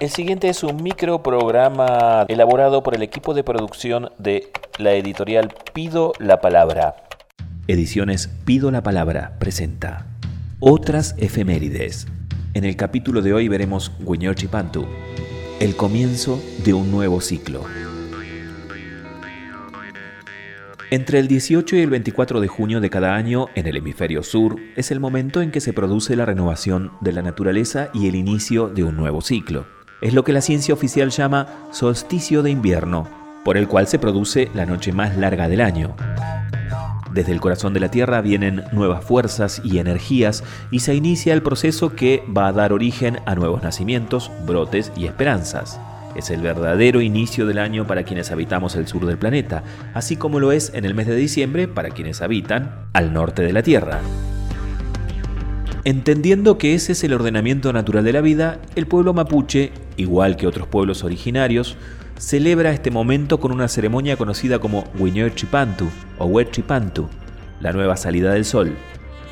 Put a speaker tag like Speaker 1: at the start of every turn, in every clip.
Speaker 1: El siguiente es un microprograma elaborado por el equipo de producción de la editorial Pido la Palabra.
Speaker 2: Ediciones Pido la Palabra presenta Otras efemérides. En el capítulo de hoy veremos Pantu, el comienzo de un nuevo ciclo. Entre el 18 y el 24 de junio de cada año, en el hemisferio sur, es el momento en que se produce la renovación de la naturaleza y el inicio de un nuevo ciclo. Es lo que la ciencia oficial llama solsticio de invierno, por el cual se produce la noche más larga del año. Desde el corazón de la Tierra vienen nuevas fuerzas y energías y se inicia el proceso que va a dar origen a nuevos nacimientos, brotes y esperanzas. Es el verdadero inicio del año para quienes habitamos el sur del planeta, así como lo es en el mes de diciembre para quienes habitan al norte de la Tierra. Entendiendo que ese es el ordenamiento natural de la vida, el pueblo mapuche, igual que otros pueblos originarios, celebra este momento con una ceremonia conocida como Chipantu o Huechipantu, la nueva salida del sol.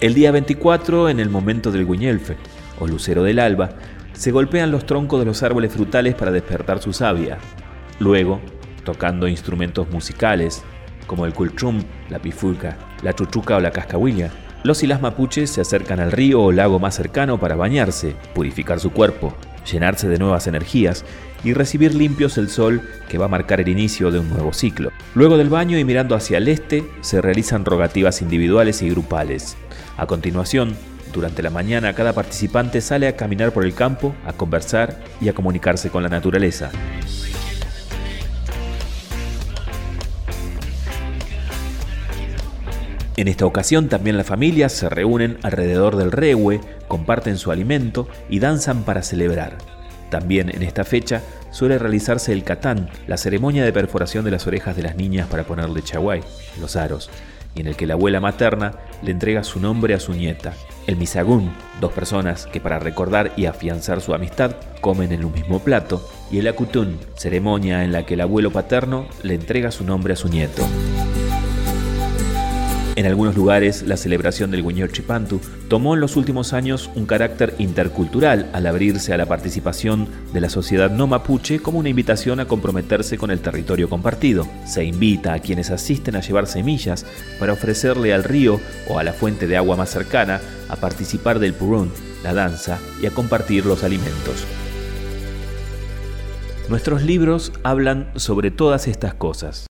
Speaker 2: El día 24, en el momento del Guiñelfe, o lucero del alba, se golpean los troncos de los árboles frutales para despertar su savia. Luego, tocando instrumentos musicales, como el cultrum, la pifulca, la chuchuca o la cascahuilla, los y las mapuches se acercan al río o lago más cercano para bañarse, purificar su cuerpo, llenarse de nuevas energías y recibir limpios el sol que va a marcar el inicio de un nuevo ciclo. Luego del baño y mirando hacia el este, se realizan rogativas individuales y grupales. A continuación, durante la mañana cada participante sale a caminar por el campo, a conversar y a comunicarse con la naturaleza. En esta ocasión también las familias se reúnen alrededor del rehue, comparten su alimento y danzan para celebrar. También en esta fecha suele realizarse el catán, la ceremonia de perforación de las orejas de las niñas para ponerle chaguay, los aros, y en el que la abuela materna le entrega su nombre a su nieta. El misagún, dos personas que para recordar y afianzar su amistad comen en un mismo plato, y el acutún, ceremonia en la que el abuelo paterno le entrega su nombre a su nieto. En algunos lugares, la celebración del Chipantu tomó en los últimos años un carácter intercultural al abrirse a la participación de la sociedad no mapuche como una invitación a comprometerse con el territorio compartido. Se invita a quienes asisten a llevar semillas para ofrecerle al río o a la fuente de agua más cercana a participar del purún, la danza y a compartir los alimentos. Nuestros libros hablan sobre todas estas cosas.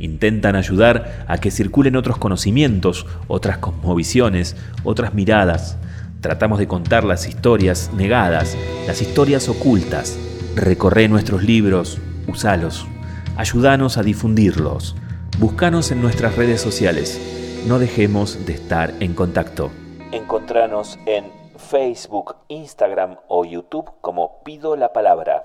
Speaker 2: Intentan ayudar a que circulen otros conocimientos, otras cosmovisiones, otras miradas. Tratamos de contar las historias negadas, las historias ocultas. Recorre nuestros libros, usalos. Ayúdanos a difundirlos. Búscanos en nuestras redes sociales. No dejemos de estar en contacto.
Speaker 1: Encontranos en Facebook, Instagram o YouTube como Pido la Palabra.